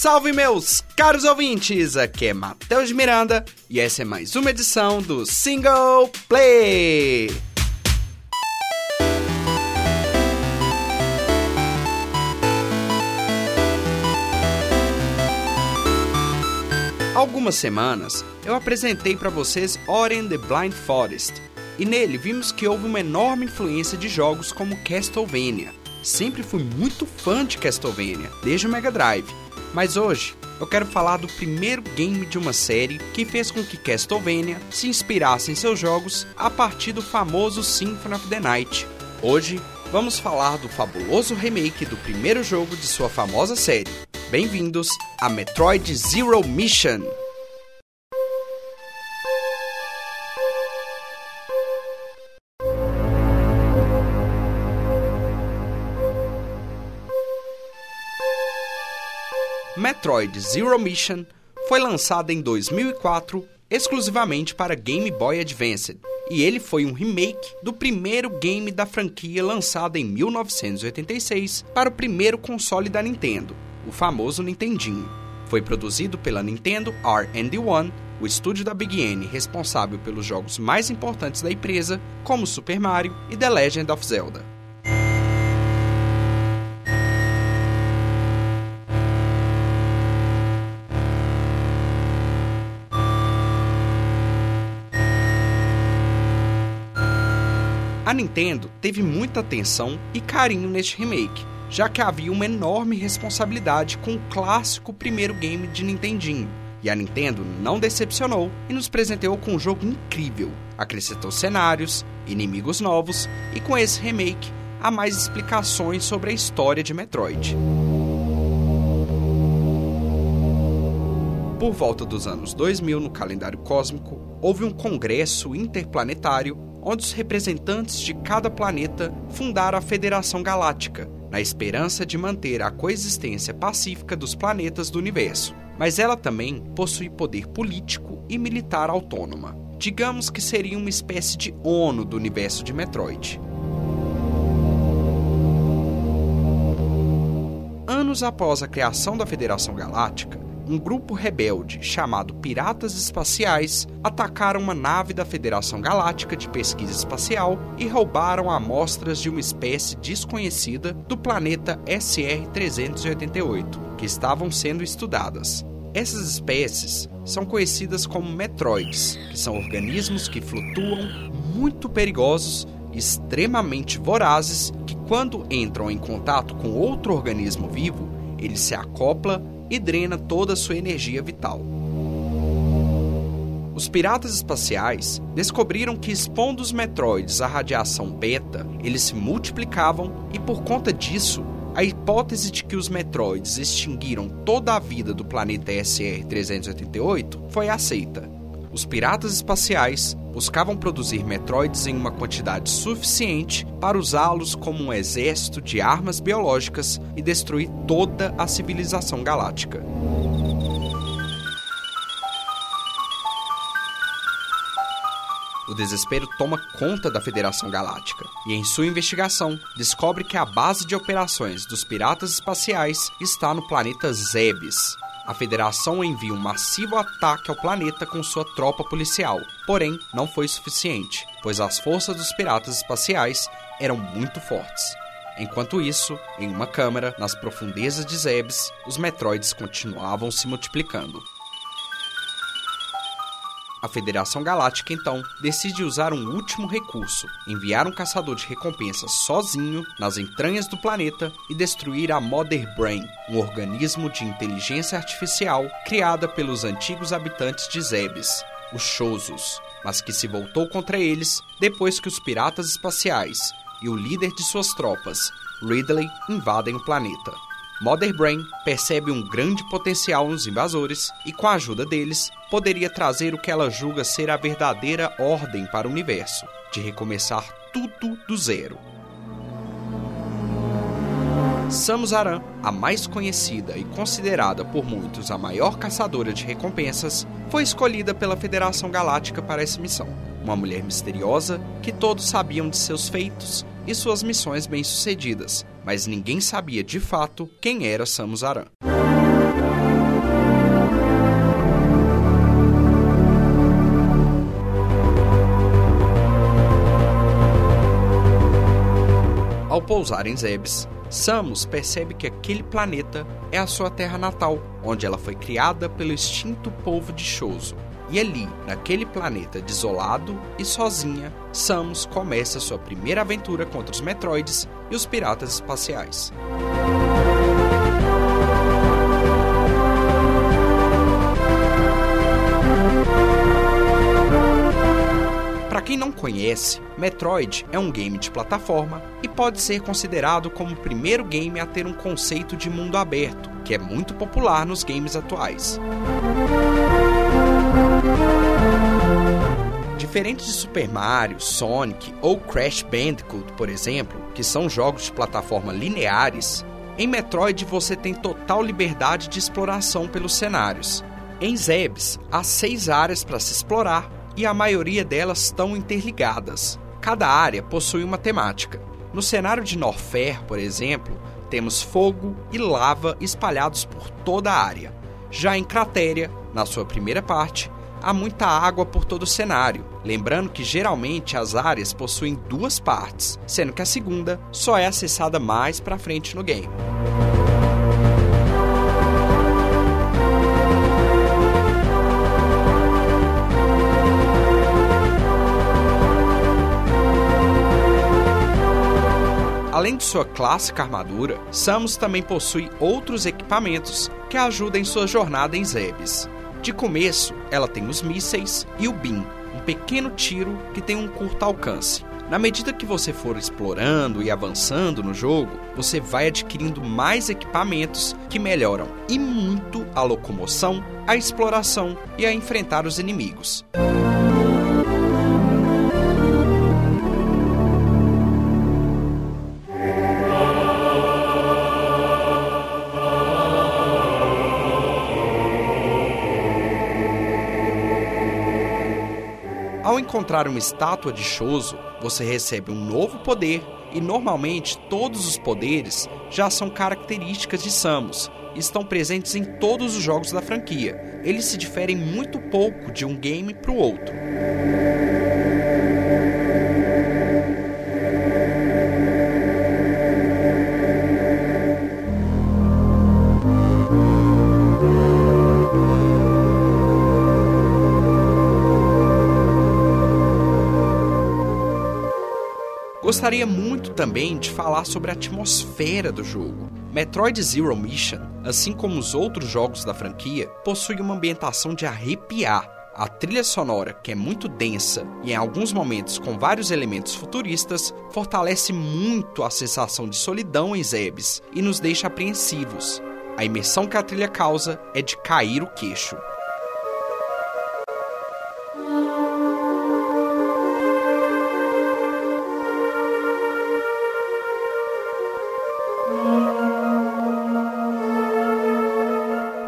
Salve meus caros ouvintes, aqui é Matheus Miranda e essa é mais uma edição do Single Play. algumas semanas eu apresentei para vocês Ori and the Blind Forest, e nele vimos que houve uma enorme influência de jogos como Castlevania. Sempre fui muito fã de Castlevania, desde o Mega Drive, mas hoje eu quero falar do primeiro game de uma série que fez com que Castlevania se inspirasse em seus jogos a partir do famoso Symphony of the Night. Hoje vamos falar do fabuloso remake do primeiro jogo de sua famosa série. Bem-vindos a Metroid Zero Mission. Metroid Zero Mission foi lançado em 2004 exclusivamente para Game Boy Advance, e ele foi um remake do primeiro game da franquia lançado em 1986 para o primeiro console da Nintendo, o famoso Nintendinho. Foi produzido pela Nintendo R&D1, o estúdio da Big N responsável pelos jogos mais importantes da empresa, como Super Mario e The Legend of Zelda. A Nintendo teve muita atenção e carinho neste remake, já que havia uma enorme responsabilidade com o clássico primeiro game de Nintendinho. E a Nintendo não decepcionou e nos presenteou com um jogo incrível. Acrescentou cenários, inimigos novos e com esse remake há mais explicações sobre a história de Metroid. Por volta dos anos 2000, no calendário cósmico, houve um congresso interplanetário onde os representantes de cada planeta fundaram a Federação Galáctica, na esperança de manter a coexistência pacífica dos planetas do universo. Mas ela também possui poder político e militar autônoma. Digamos que seria uma espécie de ONU do universo de Metroid. Anos após a criação da Federação Galáctica, um grupo rebelde chamado Piratas Espaciais atacaram uma nave da Federação Galáctica de Pesquisa Espacial e roubaram amostras de uma espécie desconhecida do planeta SR-388, que estavam sendo estudadas. Essas espécies são conhecidas como metroids, que são organismos que flutuam, muito perigosos extremamente vorazes, que quando entram em contato com outro organismo vivo, ele se acopla e drena toda a sua energia vital. Os piratas espaciais descobriram que expondo os metroides à radiação beta, eles se multiplicavam e por conta disso, a hipótese de que os metroides extinguiram toda a vida do planeta SR-388 foi aceita. Os piratas espaciais buscavam produzir Metroids em uma quantidade suficiente para usá-los como um exército de armas biológicas e destruir toda a civilização galáctica. O desespero toma conta da Federação Galáctica e, em sua investigação, descobre que a base de operações dos piratas espaciais está no planeta Zebes, a Federação envia um massivo ataque ao planeta com sua tropa policial. Porém, não foi suficiente, pois as forças dos piratas espaciais eram muito fortes. Enquanto isso, em uma câmara, nas profundezas de Zebes, os Metroids continuavam se multiplicando. A Federação Galáctica então decide usar um último recurso: enviar um caçador de recompensas sozinho nas entranhas do planeta e destruir a Mother Brain, um organismo de inteligência artificial criada pelos antigos habitantes de Zebes, os Chosos, mas que se voltou contra eles depois que os piratas espaciais e o líder de suas tropas, Ridley, invadem o planeta. Mother Brain percebe um grande potencial nos invasores e, com a ajuda deles, poderia trazer o que ela julga ser a verdadeira ordem para o universo, de recomeçar tudo do zero. Samus Aran, a mais conhecida e considerada por muitos a maior caçadora de recompensas, foi escolhida pela Federação Galáctica para essa missão. Uma mulher misteriosa que todos sabiam de seus feitos e suas missões bem-sucedidas, mas ninguém sabia de fato quem era Samus Aran. Ao pousar em Zebes, Samus percebe que aquele planeta é a sua terra natal, onde ela foi criada pelo extinto povo de Choso. E ali, naquele planeta desolado e sozinha, Samus começa sua primeira aventura contra os Metroids e os piratas espaciais. Para quem não conhece, Metroid é um game de plataforma e pode ser considerado como o primeiro game a ter um conceito de mundo aberto, que é muito popular nos games atuais. Diferente de Super Mario, Sonic ou Crash Bandicoot, por exemplo, que são jogos de plataforma lineares, em Metroid você tem total liberdade de exploração pelos cenários. Em Zebes, há seis áreas para se explorar e a maioria delas estão interligadas. Cada área possui uma temática. No cenário de Norfair, por exemplo, temos fogo e lava espalhados por toda a área. Já em Cratéria, na sua primeira parte, há muita água por todo o cenário, lembrando que geralmente as áreas possuem duas partes, sendo que a segunda só é acessada mais para frente no game. Além de sua clássica armadura, Samus também possui outros equipamentos que ajudam em sua jornada em Zebes. De começo, ela tem os mísseis e o Beam, um pequeno tiro que tem um curto alcance. Na medida que você for explorando e avançando no jogo, você vai adquirindo mais equipamentos que melhoram e muito a locomoção, a exploração e a enfrentar os inimigos. Encontrar uma estátua de Choso, você recebe um novo poder e normalmente todos os poderes já são características de Samus e estão presentes em todos os jogos da franquia. Eles se diferem muito pouco de um game para o outro. Gostaria muito também de falar sobre a atmosfera do jogo. Metroid Zero Mission, assim como os outros jogos da franquia, possui uma ambientação de arrepiar. A trilha sonora, que é muito densa e em alguns momentos com vários elementos futuristas, fortalece muito a sensação de solidão em Zebes e nos deixa apreensivos. A imersão que a trilha causa é de cair o queixo.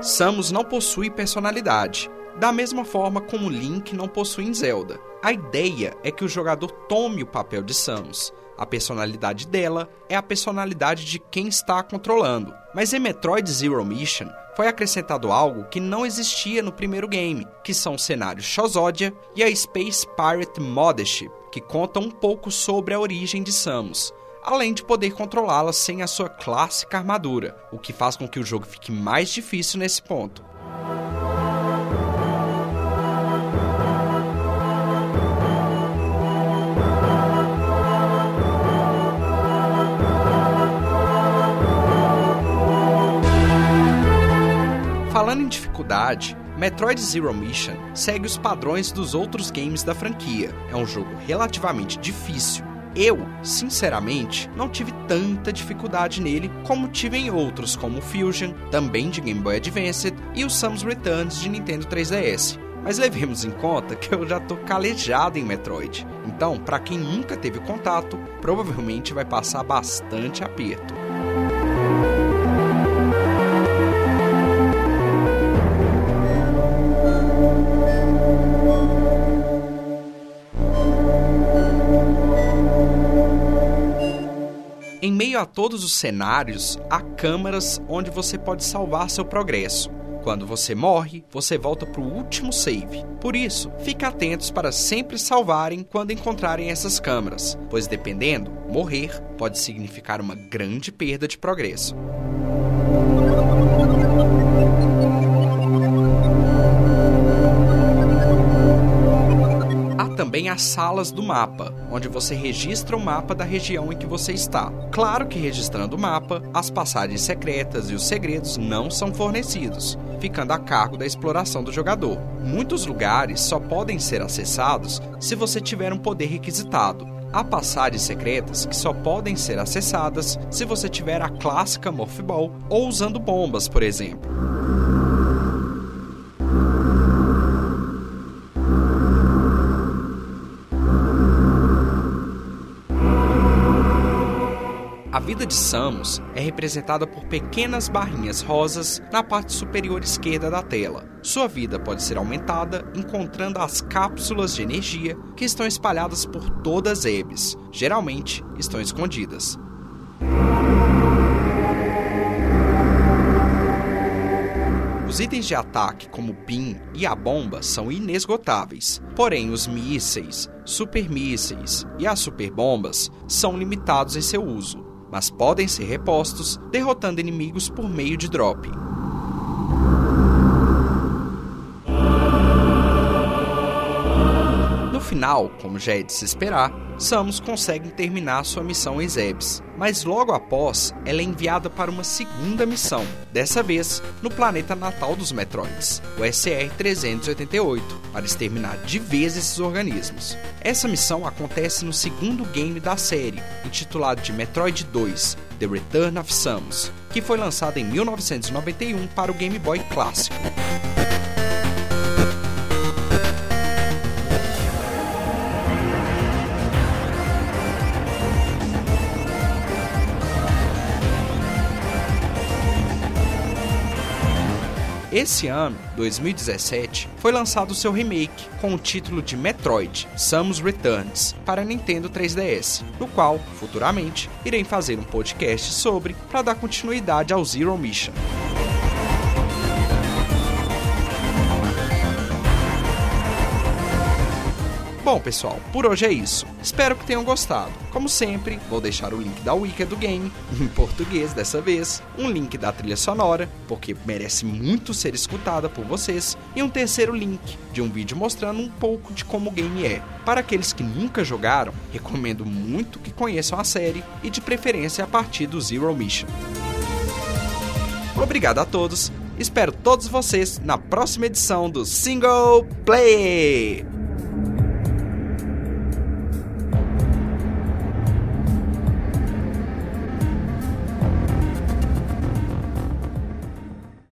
Samus não possui personalidade, da mesma forma como Link não possui em Zelda. A ideia é que o jogador tome o papel de Samus. A personalidade dela é a personalidade de quem está controlando. Mas em Metroid Zero Mission foi acrescentado algo que não existia no primeiro game, que são o cenário Shozodia e a Space Pirate Mothership, que contam um pouco sobre a origem de Samus além de poder controlá-la sem a sua clássica armadura, o que faz com que o jogo fique mais difícil nesse ponto. Falando em dificuldade, Metroid Zero Mission segue os padrões dos outros games da franquia. É um jogo relativamente difícil, eu, sinceramente, não tive tanta dificuldade nele como tive em outros, como o Fusion, também de Game Boy Advance, e o Samus Returns de Nintendo 3DS. Mas levemos em conta que eu já tô calejado em Metroid. Então, para quem nunca teve contato, provavelmente vai passar bastante aperto. Todos os cenários, há câmaras onde você pode salvar seu progresso. Quando você morre, você volta para o último save. Por isso, fique atentos para sempre salvarem quando encontrarem essas câmaras, pois dependendo, morrer pode significar uma grande perda de progresso. Também as salas do mapa, onde você registra o mapa da região em que você está. Claro que registrando o mapa, as passagens secretas e os segredos não são fornecidos, ficando a cargo da exploração do jogador. Muitos lugares só podem ser acessados se você tiver um poder requisitado, Há passagens secretas que só podem ser acessadas se você tiver a clássica Morph Ball ou usando bombas, por exemplo. Vida de Samus é representada por pequenas barrinhas rosas na parte superior esquerda da tela. Sua vida pode ser aumentada encontrando as cápsulas de energia que estão espalhadas por todas Ebs. Geralmente estão escondidas. Os itens de ataque, como o PIN e a bomba, são inesgotáveis. Porém, os mísseis, supermísseis e as superbombas são limitados em seu uso mas podem ser repostos derrotando inimigos por meio de drop. Final, como já é de se esperar, Samus consegue terminar sua missão em Zebes, mas logo após ela é enviada para uma segunda missão, dessa vez no planeta natal dos Metroids, o SR-388, para exterminar de vez esses organismos. Essa missão acontece no segundo game da série, intitulado de Metroid 2 The Return of Samus, que foi lançado em 1991 para o Game Boy Clássico. Esse ano, 2017, foi lançado seu remake com o título de Metroid Samus Returns para Nintendo 3DS, no qual, futuramente, irei fazer um podcast sobre para dar continuidade ao Zero Mission. Bom, pessoal, por hoje é isso. Espero que tenham gostado. Como sempre, vou deixar o link da Wiki do game, em português dessa vez, um link da trilha sonora, porque merece muito ser escutada por vocês, e um terceiro link de um vídeo mostrando um pouco de como o game é. Para aqueles que nunca jogaram, recomendo muito que conheçam a série e de preferência a partir do Zero Mission. Obrigado a todos, espero todos vocês na próxima edição do Single Play!